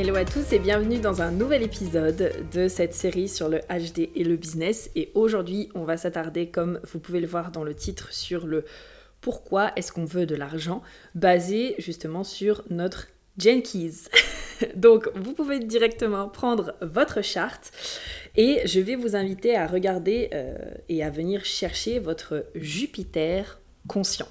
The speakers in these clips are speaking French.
Hello à tous et bienvenue dans un nouvel épisode de cette série sur le HD et le business. Et aujourd'hui, on va s'attarder, comme vous pouvez le voir dans le titre, sur le pourquoi est-ce qu'on veut de l'argent, basé justement sur notre Jenkins. Donc, vous pouvez directement prendre votre charte et je vais vous inviter à regarder euh, et à venir chercher votre Jupiter conscient.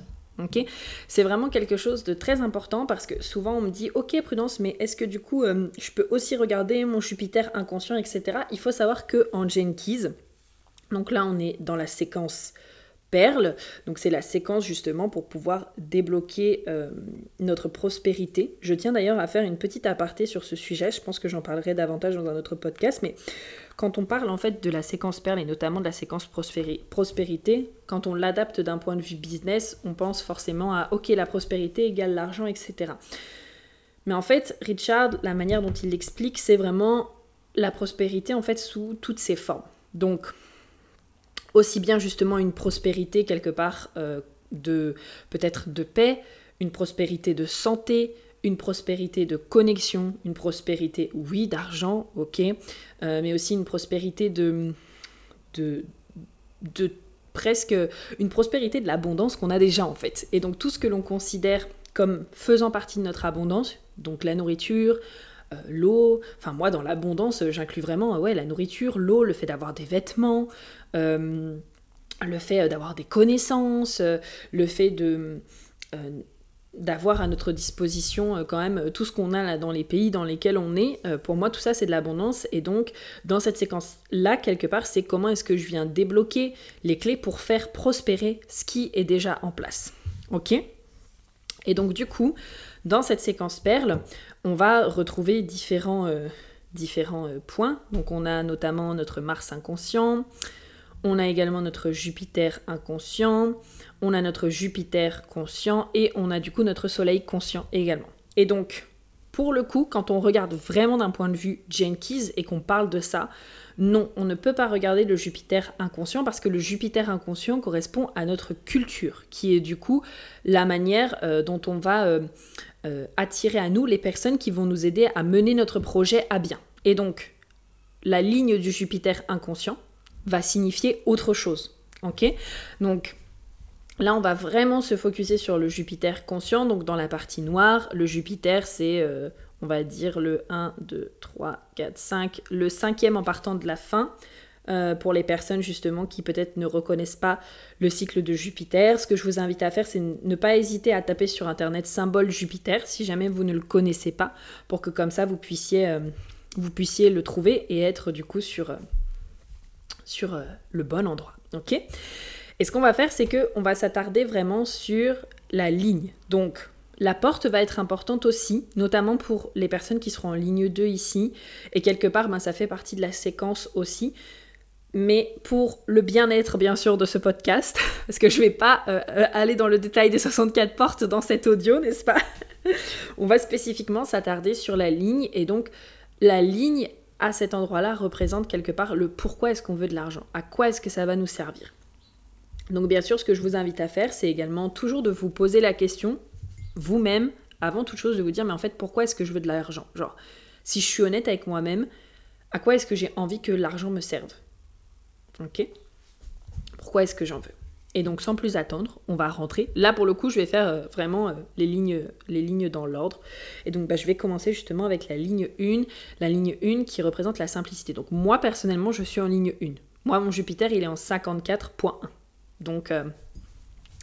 C'est vraiment quelque chose de très important parce que souvent on me dit ok prudence mais est-ce que du coup euh, je peux aussi regarder mon Jupiter inconscient etc. Il faut savoir que en Jenkins, donc là on est dans la séquence perle. Donc c'est la séquence justement pour pouvoir débloquer euh, notre prospérité. Je tiens d'ailleurs à faire une petite aparté sur ce sujet, je pense que j'en parlerai davantage dans un autre podcast, mais quand on parle en fait de la séquence perle et notamment de la séquence prospérité, quand on l'adapte d'un point de vue business, on pense forcément à ok la prospérité égale l'argent, etc. Mais en fait, Richard, la manière dont il l'explique, c'est vraiment la prospérité en fait sous toutes ses formes. Donc aussi bien justement une prospérité quelque part euh, de peut-être de paix, une prospérité de santé, une prospérité de connexion, une prospérité, oui, d'argent, ok, euh, mais aussi une prospérité de, de, de presque une prospérité de l'abondance qu'on a déjà en fait. Et donc tout ce que l'on considère comme faisant partie de notre abondance, donc la nourriture, euh, l'eau, enfin moi dans l'abondance j'inclus vraiment ouais, la nourriture, l'eau, le fait d'avoir des vêtements, euh, le fait d'avoir des connaissances, euh, le fait de d'avoir à notre disposition quand même tout ce qu'on a là dans les pays dans lesquels on est. pour moi, tout ça, c'est de l'abondance. Et donc, dans cette séquence-là, quelque part, c'est comment est-ce que je viens débloquer les clés pour faire prospérer ce qui est déjà en place. Ok? Et donc, du coup, dans cette séquence perle, on va retrouver différents, différents points. Donc, on a notamment notre Mars inconscient, on a également notre Jupiter inconscient, on a notre Jupiter conscient et on a du coup notre Soleil conscient également. Et donc, pour le coup, quand on regarde vraiment d'un point de vue Jenkins et qu'on parle de ça, non, on ne peut pas regarder le Jupiter inconscient parce que le Jupiter inconscient correspond à notre culture, qui est du coup la manière euh, dont on va euh, euh, attirer à nous les personnes qui vont nous aider à mener notre projet à bien. Et donc, la ligne du Jupiter inconscient, va signifier autre chose. Ok? Donc là, on va vraiment se focuser sur le Jupiter conscient. Donc dans la partie noire, le Jupiter, c'est, euh, on va dire, le 1, 2, 3, 4, 5, le cinquième en partant de la fin. Euh, pour les personnes justement qui peut-être ne reconnaissent pas le cycle de Jupiter. Ce que je vous invite à faire, c'est ne pas hésiter à taper sur Internet symbole Jupiter si jamais vous ne le connaissez pas, pour que comme ça vous puissiez, euh, vous puissiez le trouver et être du coup sur, euh, le bon endroit. Ok? Et ce qu'on va faire, c'est que on va s'attarder vraiment sur la ligne. Donc, la porte va être importante aussi, notamment pour les personnes qui seront en ligne 2 ici. Et quelque part, ben, ça fait partie de la séquence aussi. Mais pour le bien-être, bien sûr, de ce podcast, parce que je ne vais pas euh, euh, aller dans le détail des 64 portes dans cet audio, n'est-ce pas? On va spécifiquement s'attarder sur la ligne. Et donc, la ligne, à cet endroit-là représente quelque part le pourquoi est-ce qu'on veut de l'argent, à quoi est-ce que ça va nous servir. Donc bien sûr, ce que je vous invite à faire, c'est également toujours de vous poser la question, vous-même, avant toute chose, de vous dire, mais en fait, pourquoi est-ce que je veux de l'argent? Genre, si je suis honnête avec moi-même, à quoi est-ce que j'ai envie que l'argent me serve? Ok Pourquoi est-ce que j'en veux? Et donc sans plus attendre, on va rentrer. Là pour le coup, je vais faire euh, vraiment euh, les, lignes, les lignes dans l'ordre. Et donc bah, je vais commencer justement avec la ligne 1, la ligne 1 qui représente la simplicité. Donc moi personnellement, je suis en ligne 1. Moi, mon Jupiter, il est en 54.1. Donc euh,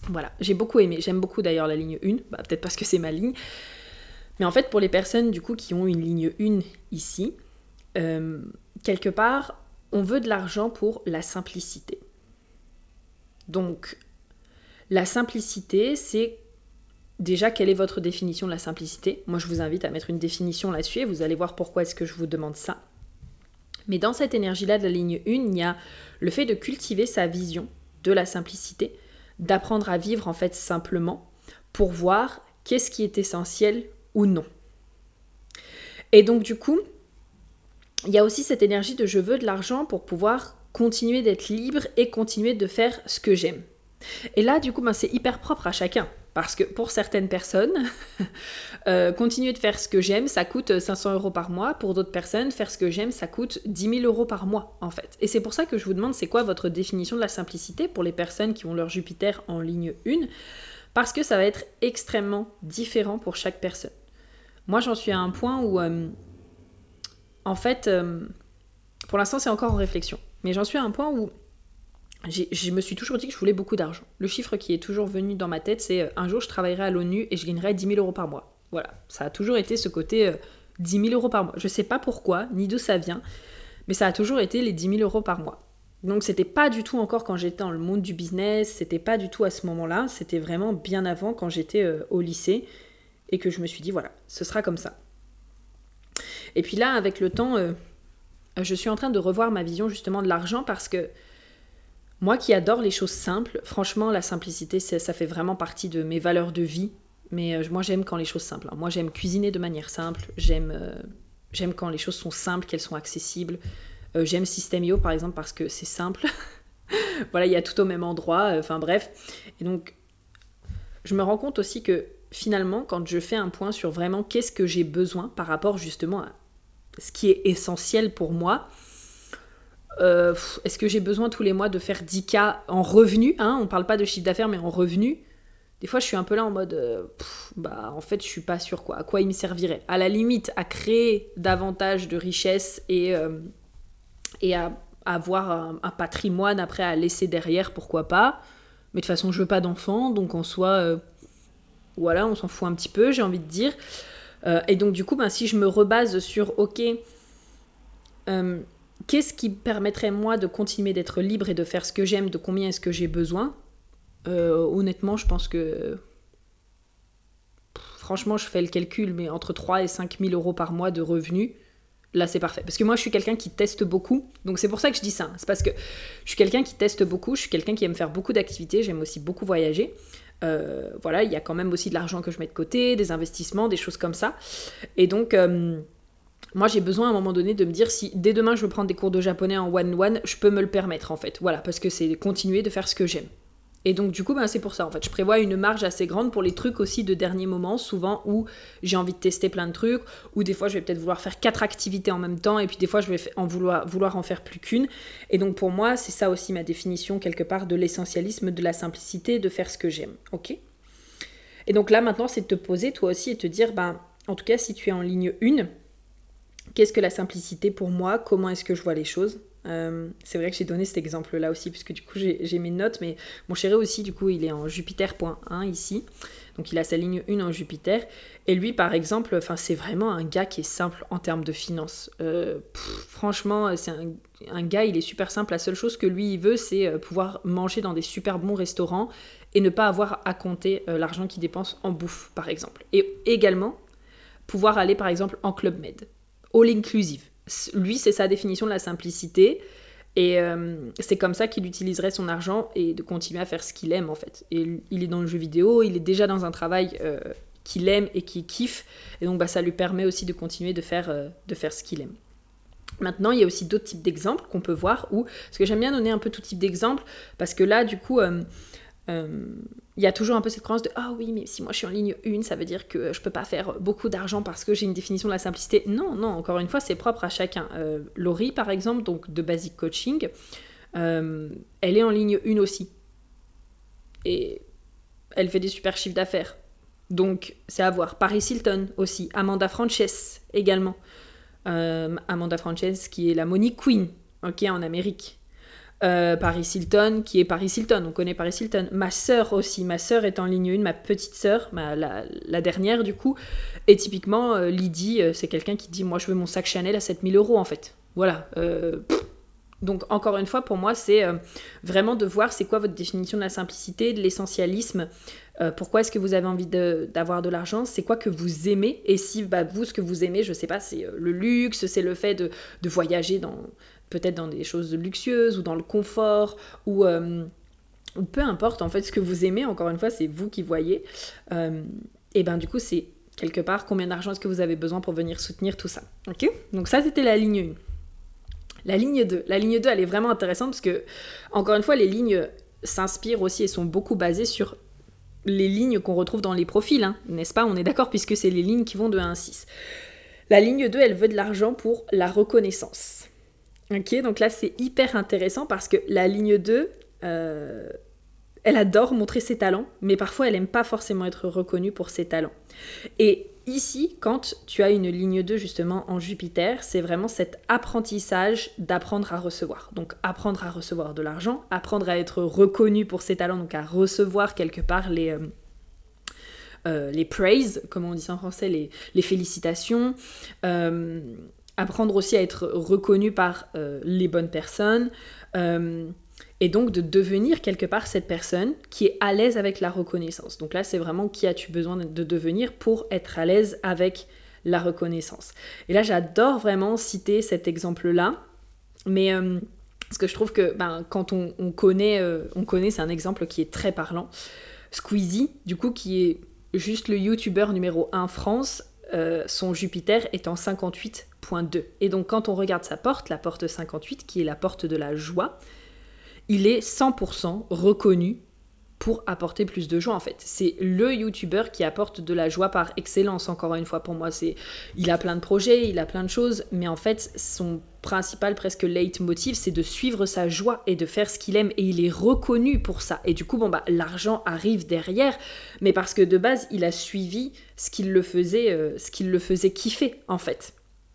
voilà, j'ai beaucoup aimé. J'aime beaucoup d'ailleurs la ligne 1, bah, peut-être parce que c'est ma ligne. Mais en fait, pour les personnes du coup qui ont une ligne 1 ici, quelque part, on veut de l'argent pour la simplicité. Donc, la simplicité, c'est déjà, quelle est votre définition de la simplicité Moi, je vous invite à mettre une définition là-dessus et vous allez voir pourquoi est-ce que je vous demande ça. Mais dans cette énergie-là de la ligne 1, il y a le fait de cultiver sa vision de la simplicité, d'apprendre à vivre en fait simplement pour voir qu'est-ce qui est essentiel ou non. Et donc du coup, il y a aussi cette énergie de je veux de l'argent pour pouvoir continuer d'être libre et continuer de faire ce que j'aime. Et là, du coup, ben, c'est hyper propre à chacun. Parce que pour certaines personnes, euh, continuer de faire ce que j'aime, ça coûte 500 euros par mois. Pour d'autres personnes, faire ce que j'aime, ça coûte 10 000 euros par mois, en fait. Et c'est pour ça que je vous demande, c'est quoi votre définition de la simplicité pour les personnes qui ont leur Jupiter en ligne 1 Parce que ça va être extrêmement différent pour chaque personne. Moi, j'en suis à un point où, euh, en fait, euh, pour l'instant, c'est encore en réflexion. Mais j'en suis à un point où je me suis toujours dit que je voulais beaucoup d'argent. Le chiffre qui est toujours venu dans ma tête, c'est euh, un jour je travaillerai à l'ONU et je gagnerai 10 000 euros par mois. Voilà, ça a toujours été ce côté 10 000 euros par mois. Je sais pas pourquoi, ni d'où ça vient, mais ça a toujours été les 10 000 euros par mois. Donc c'était pas du tout encore quand j'étais dans le monde du business, c'était pas du tout à ce moment-là, c'était vraiment bien avant quand j'étais au lycée et que je me suis dit voilà, ce sera comme ça. Et puis là, avec le temps, euh, je suis en train de revoir ma vision justement de l'argent parce que moi qui adore les choses simples, franchement, la simplicité, ça fait vraiment partie de mes valeurs de vie. Mais euh, moi, j'aime quand les choses simples. Moi, j'aime cuisiner de manière simple. J'aime euh, j'aime quand les choses sont simples, qu'elles sont accessibles. j'aime Systemio, par exemple, parce que c'est simple. voilà, il y a tout au même endroit. Enfin, bref. Et donc, je me rends compte aussi que finalement, quand je fais un point sur vraiment qu'est-ce que j'ai besoin par rapport justement à ce qui est essentiel pour moi, euh, est-ce que j'ai besoin tous les mois de faire 10K en revenus hein? On parle pas de chiffre d'affaires, mais en revenus. Des fois, je suis un peu là en mode, euh, bah, en fait, je suis pas sûre quoi. À quoi il me servirait? À la limite, à créer davantage de richesses et, euh, à, avoir un, un, patrimoine après à laisser derrière, pourquoi pas. Mais de toute façon, je veux pas d'enfants, donc en soi, voilà, on s'en fout un petit peu, j'ai envie de dire. Euh, et donc du coup, ben, si je me rebase sur, ok, euh, qu'est-ce qui permettrait moi de continuer d'être libre et de faire ce que j'aime, de combien est-ce que j'ai besoin euh, Honnêtement, je pense que... franchement, je fais le calcul, mais entre 3 et 5 000 euros par mois de revenus, là c'est parfait. Parce que moi je suis quelqu'un qui teste beaucoup, donc c'est pour ça que je dis ça. C'est parce que je suis quelqu'un qui teste beaucoup, je suis quelqu'un qui aime faire beaucoup d'activités, j'aime aussi beaucoup voyager. Euh, voilà, il y a quand même aussi de l'argent que je mets de côté, des investissements, des choses comme ça. Et donc, euh, moi, j'ai besoin à un moment donné de me dire si dès demain je veux prendre des cours de japonais en one-one, je peux me le permettre en fait. Voilà, parce que c'est continuer de faire ce que j'aime. Et donc du coup, ben, c'est pour ça en fait. Je prévois une marge assez grande pour les trucs aussi de dernier moment, souvent où j'ai envie de tester plein de trucs, ou des fois je vais peut-être vouloir faire quatre activités en même temps, et puis des fois je vais en vouloir, en faire plus qu'une. Et donc pour moi, c'est ça aussi ma définition quelque part de l'essentialisme, de la simplicité, de faire ce que j'aime. Ok? Et donc là maintenant, c'est de te poser toi aussi et te dire, ben, en tout cas, si tu es en ligne 1, qu'est-ce que la simplicité pour moi? Comment est-ce que je vois les choses? Euh, c'est vrai que j'ai donné cet exemple-là aussi, puisque du coup j'ai mes notes, mais mon chéri aussi, du coup, il est en Jupiter.1 ici. Donc il a sa ligne 1 en Jupiter. Et lui, par exemple, c'est vraiment un gars qui est simple en termes de finances. Euh, franchement, c'est un, gars, il est super simple. La seule chose que lui, il veut, c'est euh, pouvoir manger dans des super bons restaurants et ne pas avoir à compter l'argent qu'il dépense en bouffe, par exemple. Et également, pouvoir aller, par exemple, en Club Med. All inclusive lui, c'est sa définition de la simplicité. Et euh, c'est comme ça qu'il utiliserait son argent et de continuer à faire ce qu'il aime en fait. Et il est dans le jeu vidéo, il est déjà dans un travail euh, qu'il aime et qu'il kiffe. Et donc bah, ça lui permet aussi de continuer de faire, euh, de faire ce qu'il aime. Maintenant, il y a aussi d'autres types d'exemples qu'on peut voir où, parce que j'aime bien donner un peu tout type d'exemples, parce que là, du coup, il y a toujours un peu cette croyance de ah oui mais si moi je suis en ligne 1 ça veut dire que je peux pas faire beaucoup d'argent parce que j'ai une définition de la simplicité. Non non encore une fois c'est propre à chacun. Euh, Laurie par exemple donc de Basic Coaching euh, elle est en ligne 1 aussi. Et elle fait des super chiffres d'affaires. Donc c'est à voir. Paris Hilton aussi. Amanda Frances également. Amanda Frances qui est la Monique Queen ok en Amérique euh, Paris Hilton, qui est Paris Hilton, on connaît Paris Hilton. Ma sœur aussi, ma sœur est en ligne 1, ma petite sœur, la, dernière du coup. Et typiquement, euh, Lydie, euh, c'est quelqu'un qui dit Moi je veux mon sac Chanel à 7000 euros en fait. Voilà. Donc encore une fois, pour moi, c'est vraiment de voir c'est quoi votre définition de la simplicité, de l'essentialisme. pourquoi est-ce que vous avez envie d'avoir de, l'argent C'est quoi que vous aimez Et si bah, vous, ce que vous aimez, je sais pas, c'est le luxe, c'est le fait de, de voyager dans peut-être dans des choses luxueuses ou dans le confort ou peu importe en fait ce que vous aimez, encore une fois, c'est vous qui voyez. Euh, et ben du coup, c'est quelque part combien d'argent est-ce que vous avez besoin pour venir soutenir tout ça. Ok? Donc ça, c'était la ligne 1. La ligne 2. La ligne 2, elle est vraiment intéressante parce que, encore une fois, les lignes s'inspirent aussi et sont beaucoup basées sur les lignes qu'on retrouve dans les profils, hein, n'est-ce pas? On est d'accord puisque c'est les lignes qui vont de 1 à 6. La ligne 2, elle veut de l'argent pour la reconnaissance. Ok, donc là c'est hyper intéressant parce que la ligne 2, euh, elle adore montrer ses talents, mais parfois elle n'aime pas forcément être reconnue pour ses talents. Et ici, quand tu as une ligne 2 justement en Jupiter, c'est vraiment cet apprentissage d'apprendre à recevoir. Donc apprendre à recevoir de l'argent, apprendre à être reconnu pour ses talents, donc à recevoir quelque part les... Euh, euh, les praise, comme on dit en français, les, félicitations, apprendre aussi à être reconnu par euh, les bonnes personnes euh, et donc de devenir quelque part cette personne qui est à l'aise avec la reconnaissance. Donc là, c'est vraiment qui as-tu besoin de devenir pour être à l'aise avec la reconnaissance. Et là, j'adore vraiment citer cet exemple-là, mais euh, parce que je trouve que ben, quand on, connaît, euh, on connaît, c'est un exemple qui est très parlant. Squeezie, du coup, qui est juste le youtubeur numéro 1 France, son Jupiter est en 58 et donc quand on regarde sa porte, la porte 58, qui est la porte de la joie, il est 100% reconnu pour apporter plus de joie en fait. C'est le youtubeur qui apporte de la joie par excellence encore une fois. Pour moi, c'est il a plein de projets, il a plein de choses mais en fait son principal presque leitmotiv c'est de suivre sa joie et de faire ce qu'il aime. Et il est reconnu pour ça. Et du coup bon bah l'argent arrive derrière. Mais parce que de base il a suivi ce qu'il faisait euh, ce qu'il le faisait kiffer en fait.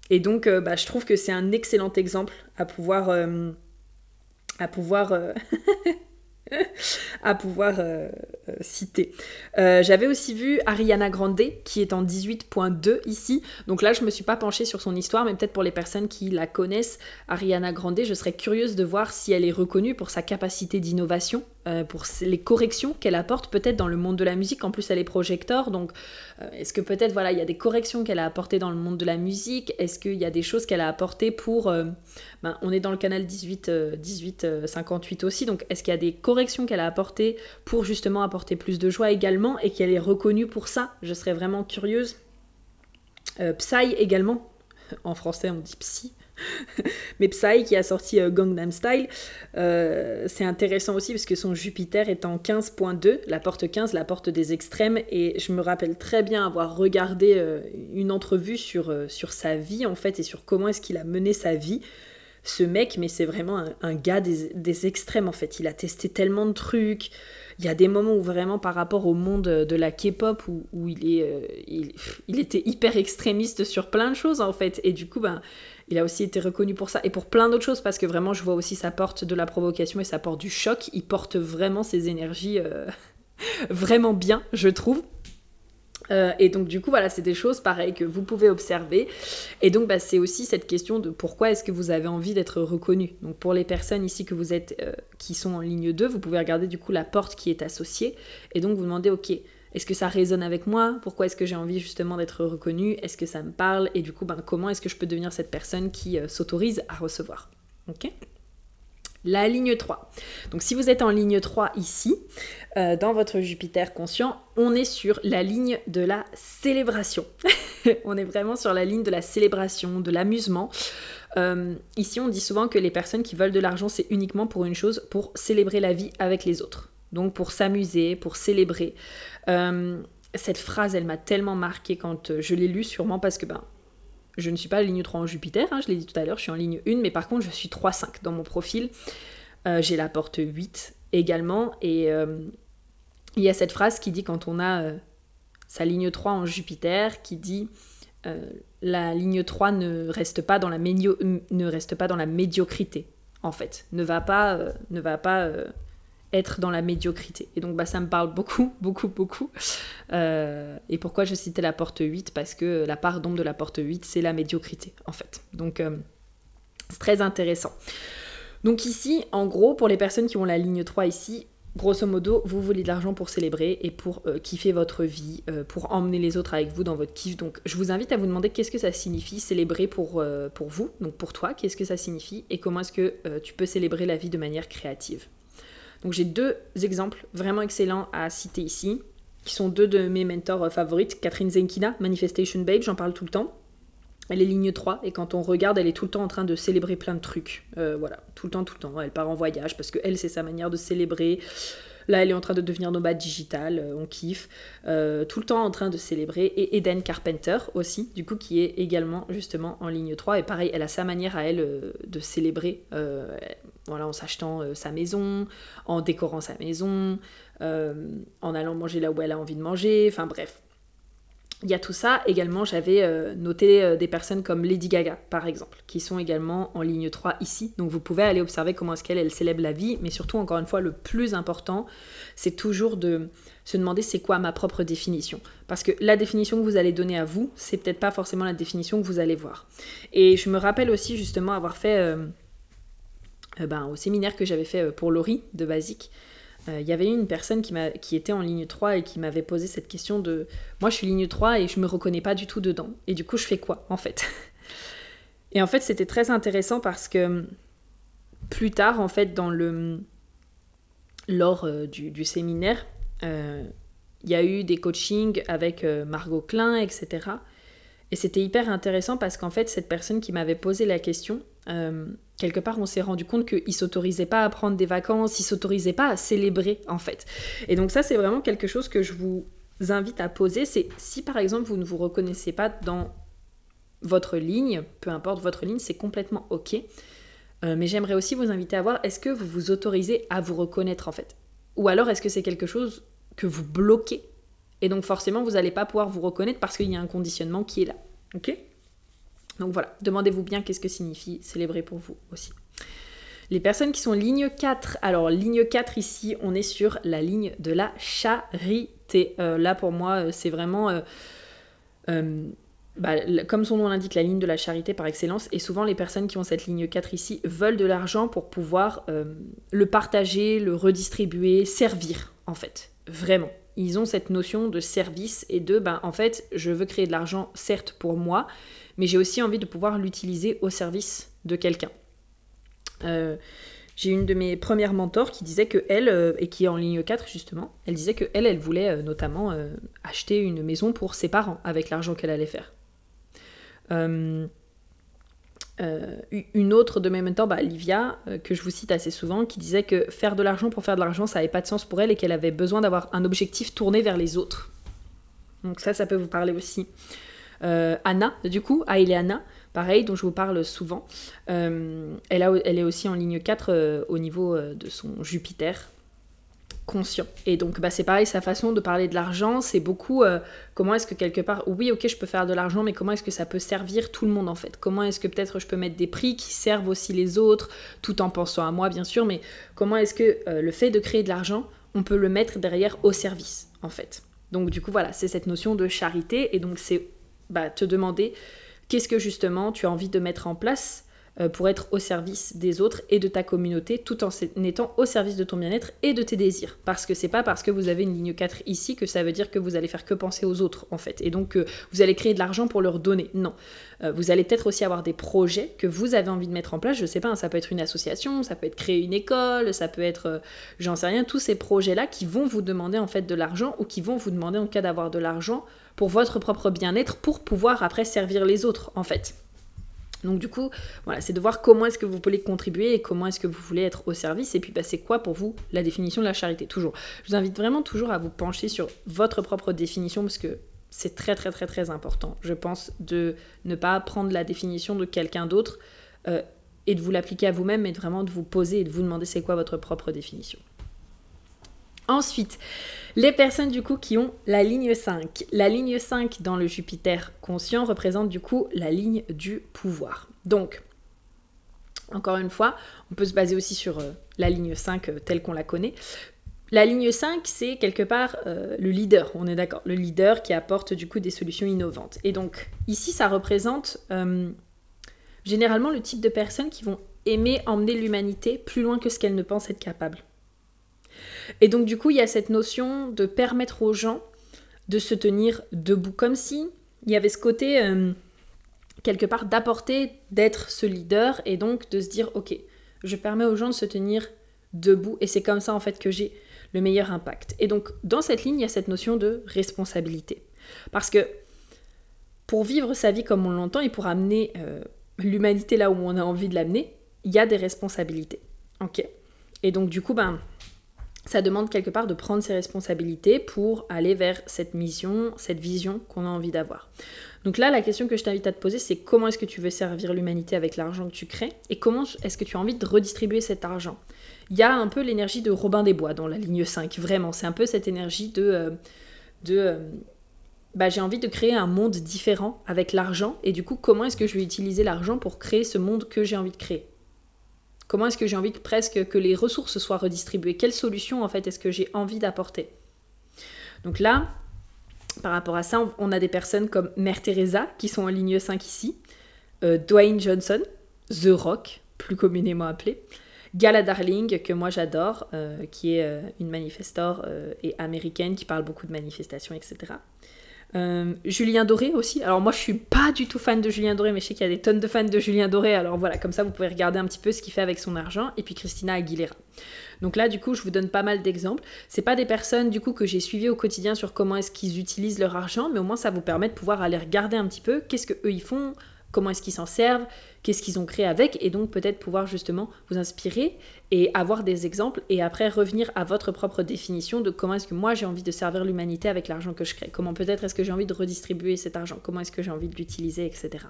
Et donc euh, bah, je trouve que c'est un excellent exemple à pouvoir citer. J'avais aussi vu Ariana Grande qui est en 18.2 ici. Donc là, je me suis pas penchée sur son histoire, mais peut-être pour les personnes qui la connaissent, Ariana Grande, je serais curieuse de voir si elle est reconnue pour sa capacité d'innovation euh, pour les corrections qu'elle apporte peut-être dans le monde de la musique. En plus, elle est projecteur, donc euh, est-ce que peut-être voilà, il y a des corrections qu'elle a apportées dans le monde de la musique? Est-ce qu'il y a des choses qu'elle a apportées pour euh, ben, On est dans le canal 18 18 58 aussi, donc est-ce qu'il y a des corrections qu'elle a apportées pour justement apporter plus de joie également et qu'elle est reconnue pour ça? Je serais vraiment curieuse. Psy également, en français on dit psy, mais Psy qui a sorti euh, Gangnam Style, euh, c'est intéressant aussi parce que son Jupiter est en 15.2, la porte 15, la porte des extrêmes, et je me rappelle très bien avoir regardé euh, une entrevue sur, sur sa vie en fait et sur comment est-ce qu'il a mené sa vie. Ce mec, mais c'est vraiment un, gars des, extrêmes en fait. Il a testé tellement de trucs. Il y a des moments où vraiment par rapport au monde de la K-pop où, il, est, il, était hyper extrémiste sur plein de choses en fait. Et du coup, ben, il a aussi été reconnu pour ça et pour plein d'autres choses parce que vraiment je vois aussi sa porte de la provocation et sa porte du choc. Il porte vraiment ses énergies euh, vraiment bien, je trouve. Euh, et donc du coup voilà c'est des choses pareilles que vous pouvez observer et donc bah, c'est aussi cette question de pourquoi est-ce que vous avez envie d'être reconnu donc pour les personnes ici que vous êtes euh, qui sont en ligne 2 vous pouvez regarder du coup la porte qui est associée et donc vous demandez ok est-ce que ça résonne avec moi? Pourquoi est-ce que j'ai envie justement d'être reconnue? Est-ce que ça me parle? Et du coup, ben, comment est-ce que je peux devenir cette personne qui euh, s'autorise à recevoir? Ok? La ligne 3. Donc si vous êtes en ligne 3 ici, euh, dans votre Jupiter conscient, on est sur la ligne de la célébration. on est vraiment sur la ligne de la célébration, de l'amusement. Euh, ici, on dit souvent que les personnes qui veulent de l'argent, c'est uniquement pour une chose, pour célébrer la vie avec les autres donc pour s'amuser, pour célébrer. Euh, cette phrase, elle m'a tellement marqué quand euh, je l'ai lue, sûrement parce que ben, je ne suis pas ligne 3 en Jupiter, hein, je l'ai dit tout à l'heure, je suis en ligne 1, mais par contre je suis 3-5 dans mon profil. Euh, j'ai la porte 8 également, et il y a cette phrase qui dit quand on a sa ligne 3 en Jupiter, qui dit la ligne 3 ne reste pas dans la, ne reste pas dans la médiocrité, en fait, ne va pas, ne va pas être dans la médiocrité. Et donc bah, ça me parle beaucoup, beaucoup, beaucoup. Euh, et pourquoi je citais la porte 8 Parce que la part d'ombre de la porte 8, c'est la médiocrité, en fait. Donc euh, c'est très intéressant. Donc ici, en gros, pour les personnes qui ont la ligne 3 ici, grosso modo, vous voulez de l'argent pour célébrer et pour euh, kiffer votre vie, pour emmener les autres avec vous dans votre kiff. Donc je vous invite à vous demander qu'est-ce que ça signifie célébrer pour, pour vous, donc pour toi, qu'est-ce que ça signifie et comment est-ce que tu peux célébrer la vie de manière créative. Donc j'ai deux exemples vraiment excellents à citer ici, qui sont deux de mes mentors favorites, Catherine Zenkina, Manifestation Babe, j'en parle tout le temps. Elle est ligne 3 et quand on regarde, elle est tout le temps en train de célébrer plein de trucs. Euh, voilà, tout le temps, tout le temps. Elle part en voyage parce que elle, c'est sa manière de célébrer. Là, elle est en train de devenir nomade digital, euh, on kiffe. Euh, tout le temps en train de célébrer. Et Eden Carpenter aussi, du coup, qui est également justement en ligne 3. Et pareil, elle a sa manière à elle de célébrer, voilà, en s'achetant sa maison, en décorant sa maison, en allant manger là où elle a envie de manger. Enfin bref, il y a tout ça. Également, j'avais euh, noté euh, des personnes comme Lady Gaga, par exemple, qui sont également en ligne 3 ici. Donc vous pouvez aller observer comment est-ce qu'elle elle célèbre la vie. Mais surtout, encore une fois, le plus important, c'est toujours de se demander c'est quoi ma propre définition. Parce que la définition que vous allez donner à vous, c'est peut-être pas forcément la définition que vous allez voir. Et je me rappelle aussi justement avoir fait... Euh, ben, au séminaire que j'avais fait pour Laurie de Basique, il euh, y avait une personne qui, était en ligne 3 et qui m'avait posé cette question de moi je suis ligne 3 et je me reconnais pas du tout dedans. Et du coup je fais quoi en fait? Et en fait c'était très intéressant parce que plus tard en fait dans le lors euh, du, séminaire, euh, il y a eu des coachings avec Margot Klein, etc. Et c'était hyper intéressant parce qu'en fait cette personne qui m'avait posé la question, quelque part, on s'est rendu compte qu'il s'autorisait pas à prendre des vacances, il s'autorisait pas à célébrer, en fait. Et donc ça, c'est vraiment quelque chose que je vous invite à poser. C'est si par exemple vous ne vous reconnaissez pas dans votre ligne, peu importe votre ligne, c'est complètement ok. Euh, mais j'aimerais aussi vous inviter à voir, est-ce que vous vous autorisez à vous reconnaître en fait? Ou alors est-ce que c'est quelque chose que vous bloquez? Et donc forcément, vous n'allez pas pouvoir vous reconnaître parce qu'il y a un conditionnement qui est là. Ok? Donc voilà, demandez-vous bien qu'est-ce que signifie célébrer pour vous aussi. Les personnes qui sont ligne 4, alors ligne 4 ici, on est sur la ligne de la charité. Euh, là pour moi, euh, c'est vraiment... Euh, bah, comme son nom l'indique, la ligne de la charité par excellence, et souvent les personnes qui ont cette ligne 4 ici veulent de l'argent pour pouvoir le partager, le redistribuer, servir en fait, vraiment. Ils ont cette notion de service et de, ben, en fait, je veux créer de l'argent certes pour moi, mais j'ai aussi envie de pouvoir l'utiliser au service de quelqu'un. Euh, j'ai une de mes premières mentors qui disait que elle, euh, et qui est en ligne 4 justement, elle disait que elle, elle voulait euh, notamment acheter une maison pour ses parents avec l'argent qu'elle allait faire. Une autre de mes mentors, bah, Livia, que je vous cite assez souvent, qui disait que faire de l'argent pour faire de l'argent, ça n'avait pas de sens pour elle et qu'elle avait besoin d'avoir un objectif tourné vers les autres. Donc ça, ça peut vous parler aussi. Euh, Anna, du coup, Anna, pareil, dont je vous parle souvent. Euh, elle, elle, est aussi en ligne 4 euh, au niveau de son Jupiter conscient. Et donc, bah, c'est pareil, sa façon de parler de l'argent, c'est beaucoup comment est-ce que quelque part, oui, ok, je peux faire de l'argent, mais comment est-ce que ça peut servir tout le monde en fait? Comment est-ce que peut-être je peux mettre des prix qui servent aussi les autres, tout en pensant à moi, bien sûr, mais comment est-ce que le fait de créer de l'argent, on peut le mettre derrière au service en fait? Donc du coup voilà, c'est cette notion de charité et donc c'est bah, te demander qu'est-ce que justement tu as envie de mettre en place euh, pour être au service des autres et de ta communauté tout en étant au service de ton bien-être et de tes désirs. Parce que c'est pas parce que vous avez une ligne 4 ici que ça veut dire que vous allez faire que penser aux autres en fait. Et donc que vous allez créer de l'argent pour leur donner. Non. Euh, vous allez peut-être aussi avoir des projets que vous avez envie de mettre en place. Je sais pas, hein, ça peut être une association, ça peut être créer une école, ça peut être, euh, j'en sais rien, tous ces projets-là qui vont vous demander en fait de l'argent ou qui vont vous demander en cas d'avoir de l'argent pour votre propre bien-être, pour pouvoir après servir les autres, en fait. Donc du coup, voilà, c'est de voir comment est-ce que vous pouvez contribuer et comment est-ce que vous voulez être au service. Et puis, bah, c'est quoi pour vous la définition de la charité? Toujours. Je vous invite vraiment toujours à vous pencher sur votre propre définition parce que c'est très très très très important, je pense, de ne pas prendre la définition de quelqu'un d'autre euh, et de vous l'appliquer à vous-même, mais vraiment de vous poser et de vous demander c'est quoi votre propre définition. Ensuite, les personnes du coup qui ont la ligne 5. La ligne 5 dans le Jupiter conscient représente du coup la ligne du pouvoir. Donc, encore une fois, on peut se baser aussi sur euh, la ligne 5 euh, telle qu'on la connaît. La ligne 5, c'est quelque part euh, le leader, on est d'accord, le leader qui apporte du coup des solutions innovantes. Et donc ici, ça représente généralement le type de personnes qui vont aimer emmener l'humanité plus loin que ce qu'elle ne pense être capable. Et donc du coup, il y a cette notion de permettre aux gens de se tenir debout, comme si il y avait ce côté euh, quelque part d'apporter, d'être ce leader et donc de se dire ok, je permets aux gens de se tenir debout et c'est comme ça en fait que j'ai le meilleur impact. Et donc dans cette ligne, il y a cette notion de responsabilité. Parce que pour vivre sa vie comme on l'entend et pour amener euh, l'humanité là où on a envie de l'amener, il y a des responsabilités. Ok? Et donc du coup, ben, ça demande quelque part de prendre ses responsabilités pour aller vers cette mission, cette vision qu'on a envie d'avoir. Donc là, la question que je t'invite à te poser, c'est comment est-ce que tu veux servir l'humanité avec l'argent que tu crées et comment est-ce que tu as envie de redistribuer cet argent? Il y a un peu l'énergie de Robin des Bois dans la ligne 5, vraiment. C'est un peu cette énergie de... Euh, euh, bah, j'ai envie de créer un monde différent avec l'argent et du coup, comment est-ce que je vais utiliser l'argent pour créer ce monde que j'ai envie de créer? Comment est-ce que j'ai envie que presque que les ressources soient redistribuées? Quelle solution en fait est-ce que j'ai envie d'apporter? Donc là, par rapport à ça, on a des personnes comme Mère Teresa qui sont en ligne 5 ici, euh, Dwayne Johnson, The Rock, plus communément appelé, Gala Darling, que moi j'adore, euh, qui est euh, une manifestor et américaine qui parle beaucoup de manifestations, etc. Euh, Julien Doré aussi. Alors moi je suis pas du tout fan de Julien Doré, mais je sais qu'il y a des tonnes de fans de Julien Doré. Alors voilà, comme ça vous pouvez regarder un petit peu ce qu'il fait avec son argent. Et puis Christina Aguilera. Donc là du coup je vous donne pas mal d'exemples. C'est pas des personnes du coup que j'ai suivies au quotidien sur comment est-ce qu'ils utilisent leur argent, mais au moins ça vous permet de pouvoir aller regarder un petit peu qu'est-ce que eux ils font, comment est-ce qu'ils s'en servent, qu'est-ce qu'ils ont créé avec, et donc peut-être pouvoir justement vous inspirer et avoir des exemples, et après revenir à votre propre définition de comment est-ce que moi j'ai envie de servir l'humanité avec l'argent que je crée, comment peut-être est-ce que j'ai envie de redistribuer cet argent, comment est-ce que j'ai envie de l'utiliser, etc.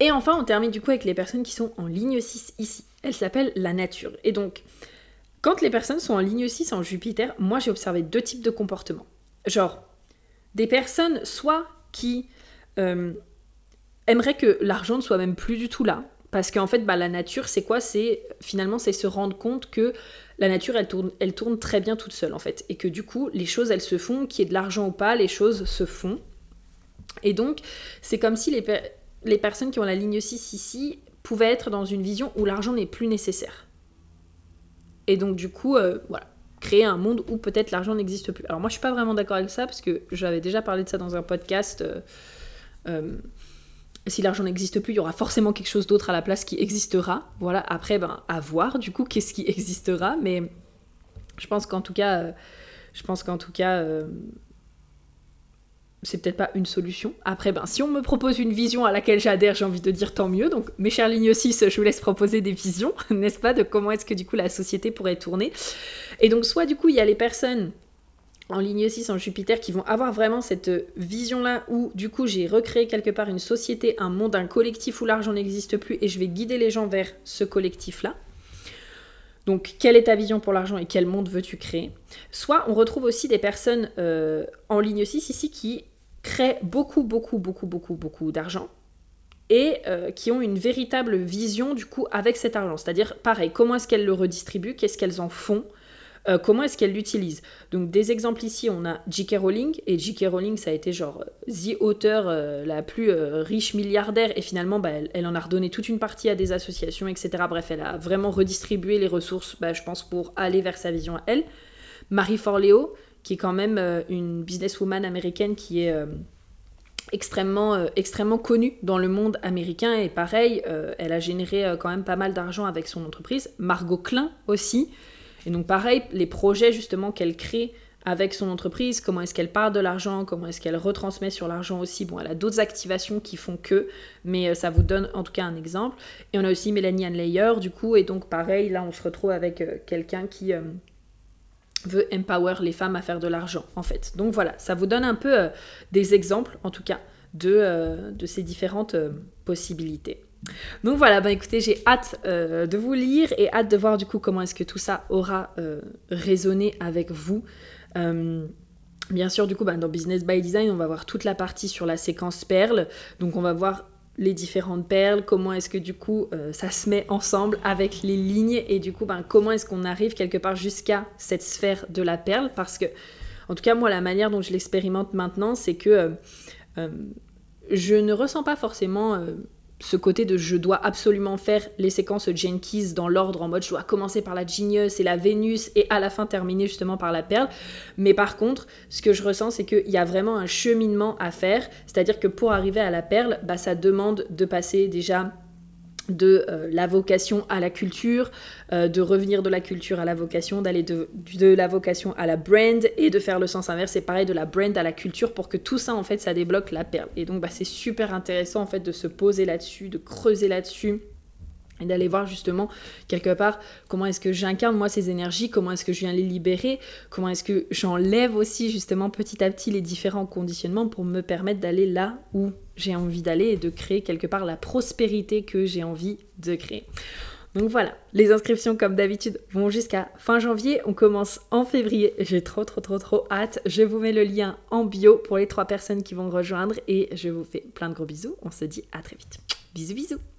Et enfin, on termine du coup avec les personnes qui sont en ligne 6 ici. Elle s'appelle la nature. Et donc, quand les personnes sont en ligne 6 en Jupiter, moi j'ai observé deux types de comportements. Genre, des personnes soit qui euh, aimerait que l'argent ne soit même plus du tout là. Parce qu'en fait, bah, la nature, c'est quoi? C'est finalement, c'est se rendre compte que la nature, elle tourne, elle tourne très bien toute seule, en fait. Et que du coup, les choses, elles se font, qu'il y ait de l'argent ou pas, les choses se font. Et donc, c'est comme si les, les personnes qui ont la ligne 6 ici pouvaient être dans une vision où l'argent n'est plus nécessaire. Et donc, du coup, euh, voilà créer un monde où peut-être l'argent n'existe plus. Alors moi je suis pas vraiment d'accord avec ça parce que j'avais déjà parlé de ça dans un podcast euh, euh, si l'argent n'existe plus, il y aura forcément quelque chose d'autre à la place qui existera. Voilà, après, ben, à voir du coup qu'est-ce qui existera, mais je pense qu'en tout cas, euh, je pense qu'en tout cas, euh, c'est peut-être pas une solution. Après, ben, si on me propose une vision à laquelle j'adhère, j'ai envie de dire tant mieux. Donc, mes chers lignes 6, je vous laisse proposer des visions, n'est-ce pas, de comment est-ce que du coup la société pourrait tourner. Et donc, soit du coup, il y a les personnes en ligne 6 en Jupiter qui vont avoir vraiment cette vision-là où du coup j'ai recréé quelque part une société, un monde, un collectif où l'argent n'existe plus et je vais guider les gens vers ce collectif-là. Donc quelle est ta vision pour l'argent et quel monde veux-tu créer? Soit on retrouve aussi des personnes euh, en ligne 6 ici qui créent beaucoup, beaucoup, beaucoup, beaucoup, beaucoup d'argent et euh, qui ont une véritable vision du coup avec cet argent. C'est-à-dire pareil, comment est-ce qu'elles le redistribuent, qu'est-ce qu'elles en font? Euh, comment est-ce qu'elle l'utilise Donc des exemples ici, on a J.K. Rowling, et J.K. Rowling, ça a été genre the auteur euh, la plus euh, riche milliardaire, et finalement, bah, elle, en a redonné toute une partie à des associations, etc. Bref, elle a vraiment redistribué les ressources, bah, je pense, pour aller vers sa vision à elle. Marie Forleo, qui est quand même une businesswoman américaine qui est extrêmement, extrêmement connue dans le monde américain et pareil, elle a généré quand même pas mal d'argent avec son entreprise. Margot Klein aussi, et donc pareil, les projets justement qu'elle crée avec son entreprise, comment est-ce qu'elle part de l'argent, comment est-ce qu'elle retransmet sur l'argent aussi. Bon, elle a d'autres activations qui font que, mais euh, ça vous donne en tout cas un exemple. Et on a aussi Mélanie Anne du coup, et donc pareil, là on se retrouve avec euh, quelqu'un qui euh, veut empower les femmes à faire de l'argent, en fait. Donc voilà, ça vous donne un peu des exemples, en tout cas, de, de ces différentes possibilités. Donc voilà, bah écoutez, j'ai hâte euh, de vous lire et hâte de voir du coup comment est-ce que tout ça aura euh, résonné avec vous. Euh, bien sûr, du coup, bah, dans Business by Design, on va voir toute la partie sur la séquence perles. Donc on va voir les différentes perles, comment est-ce que du coup ça se met ensemble avec les lignes et du coup bah, comment est-ce qu'on arrive quelque part jusqu'à cette sphère de la perle parce que en tout cas moi la manière dont je l'expérimente maintenant c'est que je ne ressens pas forcément ce côté de je dois absolument faire les séquences Jenkins dans l'ordre en mode je dois commencer par la Genius et la Vénus et à la fin terminer justement par la perle. Mais par contre, ce que je ressens, c'est qu'il y a vraiment un cheminement à faire. C'est-à-dire que pour arriver à la perle, bah, ça demande de passer déjà de euh, la vocation à la culture, euh, de revenir de la culture à la vocation, d'aller de, de, la vocation à la brand et de faire le sens inverse, c'est pareil de la brand à la culture pour que tout ça en fait ça débloque la perle. Et donc bah, c'est super intéressant en fait de se poser là-dessus, de creuser là-dessus et d'aller voir justement quelque part comment est-ce que j'incarne moi ces énergies, comment est-ce que je viens les libérer, comment est-ce que j'enlève aussi justement petit à petit les différents conditionnements pour me permettre d'aller là où j'ai envie d'aller et de créer quelque part la prospérité que j'ai envie de créer. Donc voilà, les inscriptions comme d'habitude vont jusqu'à fin janvier, on commence en février, j'ai trop trop trop trop hâte, je vous mets le lien en bio pour les trois personnes qui vont rejoindre et je vous fais plein de gros bisous, on se dit à très vite. Bisous bisous